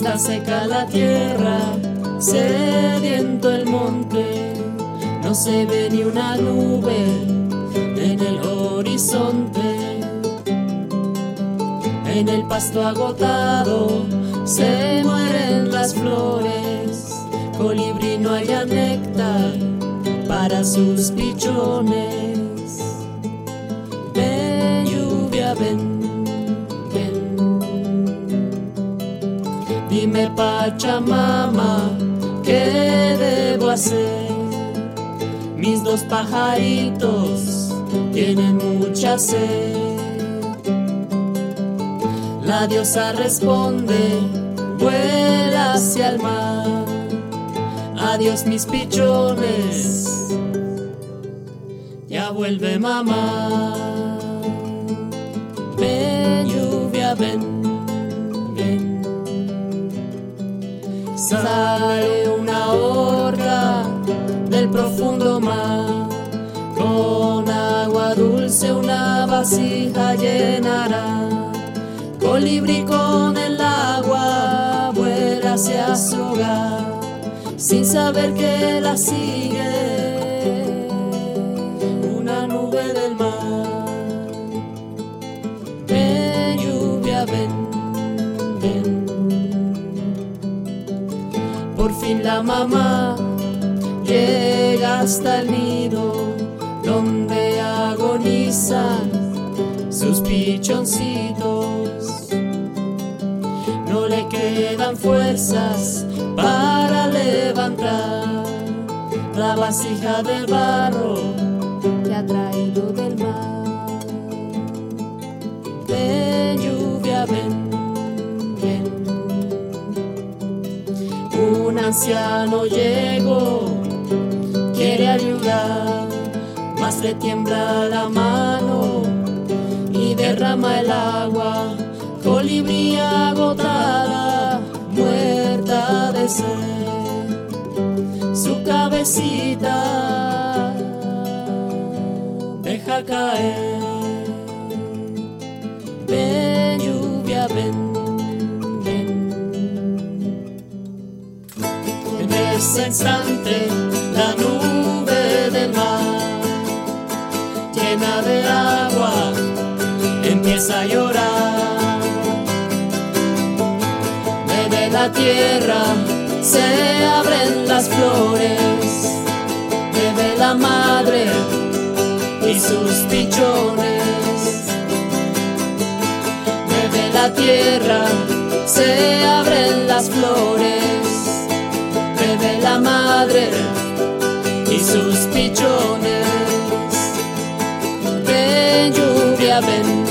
seca la tierra, sediento el monte, no se ve ni una nube en el horizonte. En el pasto agotado se mueren las flores, colibrí no haya néctar para sus pichones. Dime Pachamama, ¿qué debo hacer? Mis dos pajaritos tienen mucha sed. La diosa responde, vuela hacia el mar. Adiós mis pichones, ya vuelve mamá. Sale una horda del profundo mar, con agua dulce una vasija llenará. Colibrí con el agua vuela hacia su hogar, sin saber que la sigue una nube del mar. Ven lluvia, ven, ven. Por fin la mamá llega hasta el nido donde agonizan sus pichoncitos. No le quedan fuerzas para levantar la vasija de barro que ha traído del anciano llegó, quiere ayudar, mas le tiembla la mano y derrama el agua, colibrí agotada, muerta de sed. Su cabecita deja caer. Ese instante la nube del mar llena de agua empieza a llorar. Desde la tierra se abren las flores, bebe la madre y sus pichones. Bebe la tierra loving.